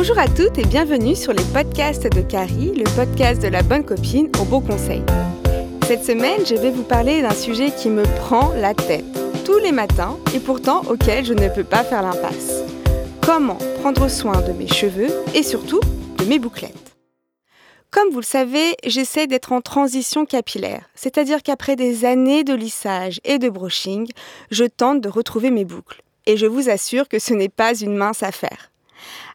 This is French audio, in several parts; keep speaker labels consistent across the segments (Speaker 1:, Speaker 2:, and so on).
Speaker 1: Bonjour à toutes et bienvenue sur les podcasts de Carrie, le podcast de la bonne copine au beau conseil. Cette semaine, je vais vous parler d'un sujet qui me prend la tête tous les matins et pourtant auquel je ne peux pas faire l'impasse. Comment prendre soin de mes cheveux et surtout de mes bouclettes? Comme vous le savez, j'essaie d'être en transition capillaire, c'est-à-dire qu'après des années de lissage et de brushing, je tente de retrouver mes boucles. Et je vous assure que ce n'est pas une mince affaire.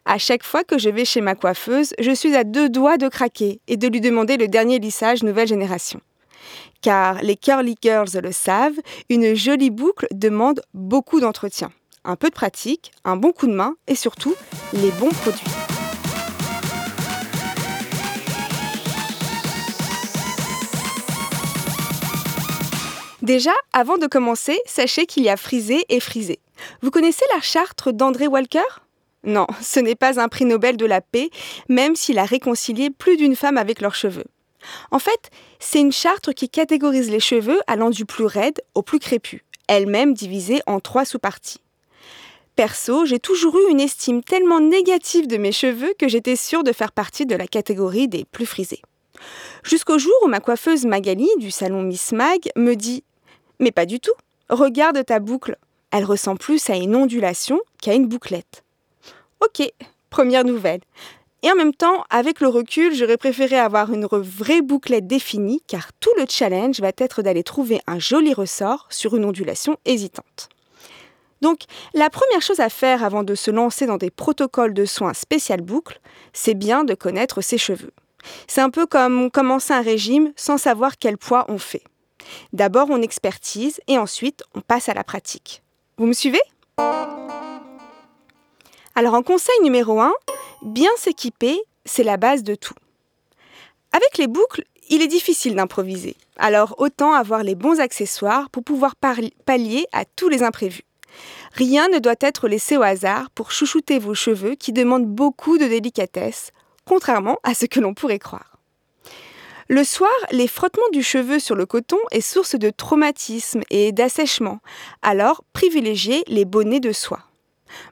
Speaker 1: À chaque fois que je vais chez ma coiffeuse, je suis à deux doigts de craquer et de lui demander le dernier lissage nouvelle génération. Car les curly girls le savent, une jolie boucle demande beaucoup d'entretien, un peu de pratique, un bon coup de main et surtout les bons produits. Déjà, avant de commencer, sachez qu'il y a frisé et frisé. Vous connaissez la charte d'André Walker? Non, ce n'est pas un prix Nobel de la paix, même s'il a réconcilié plus d'une femme avec leurs cheveux. En fait, c'est une charte qui catégorise les cheveux allant du plus raide au plus crépus, elle-même divisée en trois sous-parties. Perso, j'ai toujours eu une estime tellement négative de mes cheveux que j'étais sûre de faire partie de la catégorie des plus frisés. Jusqu'au jour où ma coiffeuse Magali du salon Miss Mag me dit Mais pas du tout, regarde ta boucle. Elle ressemble plus à une ondulation qu'à une bouclette. Ok, première nouvelle. Et en même temps, avec le recul, j'aurais préféré avoir une vraie bouclette définie car tout le challenge va être d'aller trouver un joli ressort sur une ondulation hésitante. Donc, la première chose à faire avant de se lancer dans des protocoles de soins spécial boucle, c'est bien de connaître ses cheveux. C'est un peu comme commencer un régime sans savoir quel poids on fait. D'abord, on expertise et ensuite, on passe à la pratique. Vous me suivez? Alors en conseil numéro 1, bien s'équiper, c'est la base de tout. Avec les boucles, il est difficile d'improviser. Alors autant avoir les bons accessoires pour pouvoir pallier à tous les imprévus. Rien ne doit être laissé au hasard pour chouchouter vos cheveux qui demandent beaucoup de délicatesse, contrairement à ce que l'on pourrait croire. Le soir, les frottements du cheveu sur le coton est source de traumatisme et d'assèchement, alors privilégiez les bonnets de soie.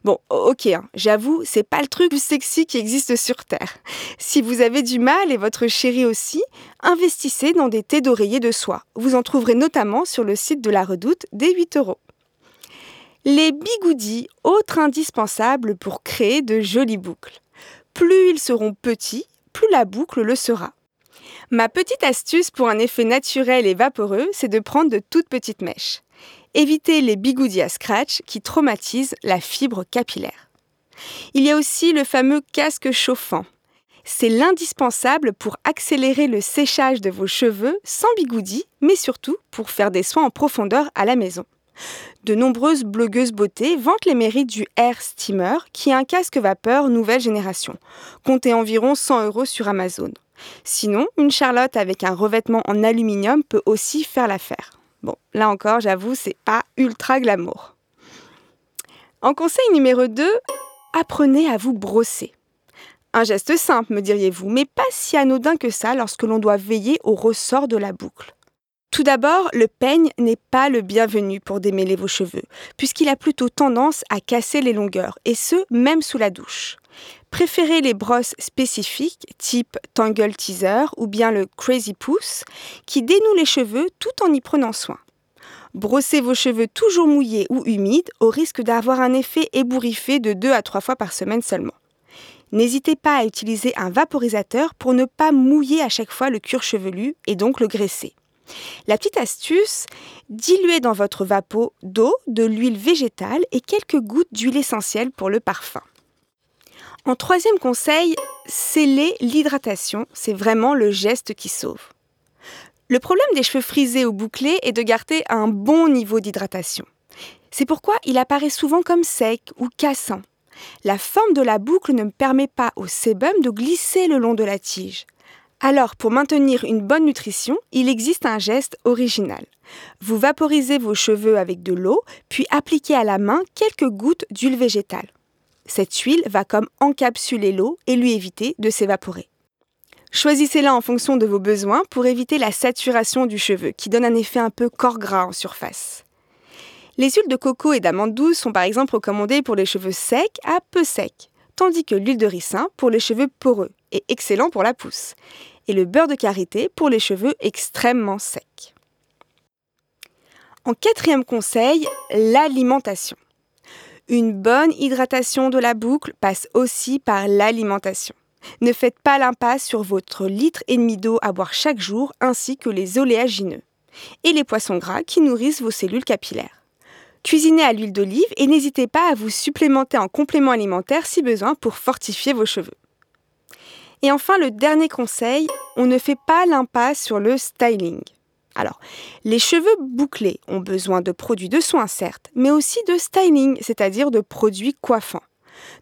Speaker 1: Bon, ok, hein, j'avoue, c'est pas le truc plus sexy qui existe sur Terre. Si vous avez du mal et votre chéri aussi, investissez dans des thés d'oreiller de soie. Vous en trouverez notamment sur le site de la Redoute des 8 euros. Les bigoudis, autre indispensable pour créer de jolies boucles. Plus ils seront petits, plus la boucle le sera. Ma petite astuce pour un effet naturel et vaporeux, c'est de prendre de toutes petites mèches. Évitez les bigoudis à scratch qui traumatisent la fibre capillaire. Il y a aussi le fameux casque chauffant. C'est l'indispensable pour accélérer le séchage de vos cheveux sans bigoudis, mais surtout pour faire des soins en profondeur à la maison. De nombreuses blogueuses beauté vantent les mérites du Air Steamer, qui est un casque vapeur nouvelle génération. Comptez environ 100 euros sur Amazon. Sinon, une charlotte avec un revêtement en aluminium peut aussi faire l'affaire. Bon, là encore, j'avoue, c'est pas ultra glamour. En conseil numéro 2, apprenez à vous brosser. Un geste simple, me diriez-vous, mais pas si anodin que ça lorsque l'on doit veiller au ressort de la boucle. Tout d'abord, le peigne n'est pas le bienvenu pour démêler vos cheveux, puisqu'il a plutôt tendance à casser les longueurs, et ce, même sous la douche. Préférez les brosses spécifiques, type Tangle Teaser ou bien le Crazy Pouce, qui dénouent les cheveux tout en y prenant soin. Brossez vos cheveux toujours mouillés ou humides au risque d'avoir un effet ébouriffé de 2 à 3 fois par semaine seulement. N'hésitez pas à utiliser un vaporisateur pour ne pas mouiller à chaque fois le cuir chevelu et donc le graisser. La petite astuce, diluez dans votre vapeau d'eau, de l'huile végétale et quelques gouttes d'huile essentielle pour le parfum. En troisième conseil, sceller l'hydratation. C'est vraiment le geste qui sauve. Le problème des cheveux frisés ou bouclés est de garder un bon niveau d'hydratation. C'est pourquoi il apparaît souvent comme sec ou cassant. La forme de la boucle ne permet pas au sébum de glisser le long de la tige. Alors, pour maintenir une bonne nutrition, il existe un geste original. Vous vaporisez vos cheveux avec de l'eau, puis appliquez à la main quelques gouttes d'huile végétale. Cette huile va comme encapsuler l'eau et lui éviter de s'évaporer. Choisissez-la en fonction de vos besoins pour éviter la saturation du cheveu qui donne un effet un peu corps gras en surface. Les huiles de coco et d'amande douce sont par exemple recommandées pour les cheveux secs à peu secs. tandis que l'huile de ricin pour les cheveux poreux et excellent pour la pousse, et le beurre de karité pour les cheveux extrêmement secs. En quatrième conseil, l'alimentation. Une bonne hydratation de la boucle passe aussi par l'alimentation. Ne faites pas l'impasse sur votre litre et demi d'eau à boire chaque jour ainsi que les oléagineux et les poissons gras qui nourrissent vos cellules capillaires. Cuisinez à l'huile d'olive et n'hésitez pas à vous supplémenter en complément alimentaire si besoin pour fortifier vos cheveux. Et enfin, le dernier conseil, on ne fait pas l'impasse sur le styling. Alors, les cheveux bouclés ont besoin de produits de soins, certes, mais aussi de styling, c'est-à-dire de produits coiffants.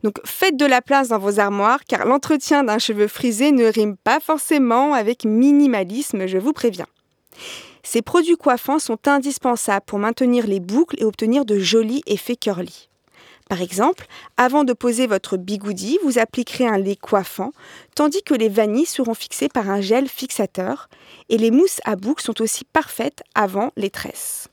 Speaker 1: Donc faites de la place dans vos armoires, car l'entretien d'un cheveu frisé ne rime pas forcément avec minimalisme, je vous préviens. Ces produits coiffants sont indispensables pour maintenir les boucles et obtenir de jolis effets curly. Par exemple, avant de poser votre bigoudi, vous appliquerez un lait coiffant, tandis que les vanilles seront fixées par un gel fixateur, et les mousses à boucles sont aussi parfaites avant les tresses.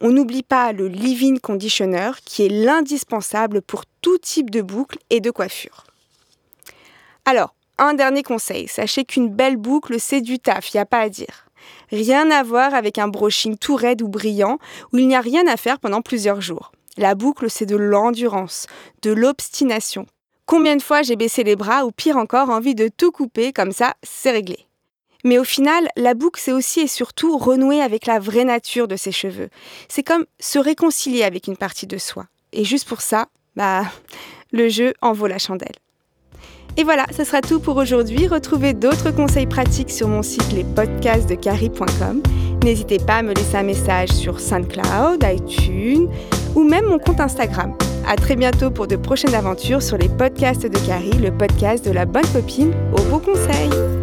Speaker 1: On n'oublie pas le leave-in conditioner qui est l'indispensable pour tout type de boucle et de coiffure. Alors, un dernier conseil, sachez qu'une belle boucle c'est du taf, il a pas à dire. Rien à voir avec un brushing tout raide ou brillant où il n'y a rien à faire pendant plusieurs jours. La boucle, c'est de l'endurance, de l'obstination. Combien de fois j'ai baissé les bras ou pire encore envie de tout couper, comme ça, c'est réglé. Mais au final, la boucle, c'est aussi et surtout renouer avec la vraie nature de ses cheveux. C'est comme se réconcilier avec une partie de soi. Et juste pour ça, bah, le jeu en vaut la chandelle. Et voilà, ce sera tout pour aujourd'hui. Retrouvez d'autres conseils pratiques sur mon site lespodcastsdecarrie.com. N'hésitez pas à me laisser un message sur SoundCloud, iTunes ou même mon compte Instagram. À très bientôt pour de prochaines aventures sur les podcasts de Carrie, le podcast de la bonne copine aux beaux conseils.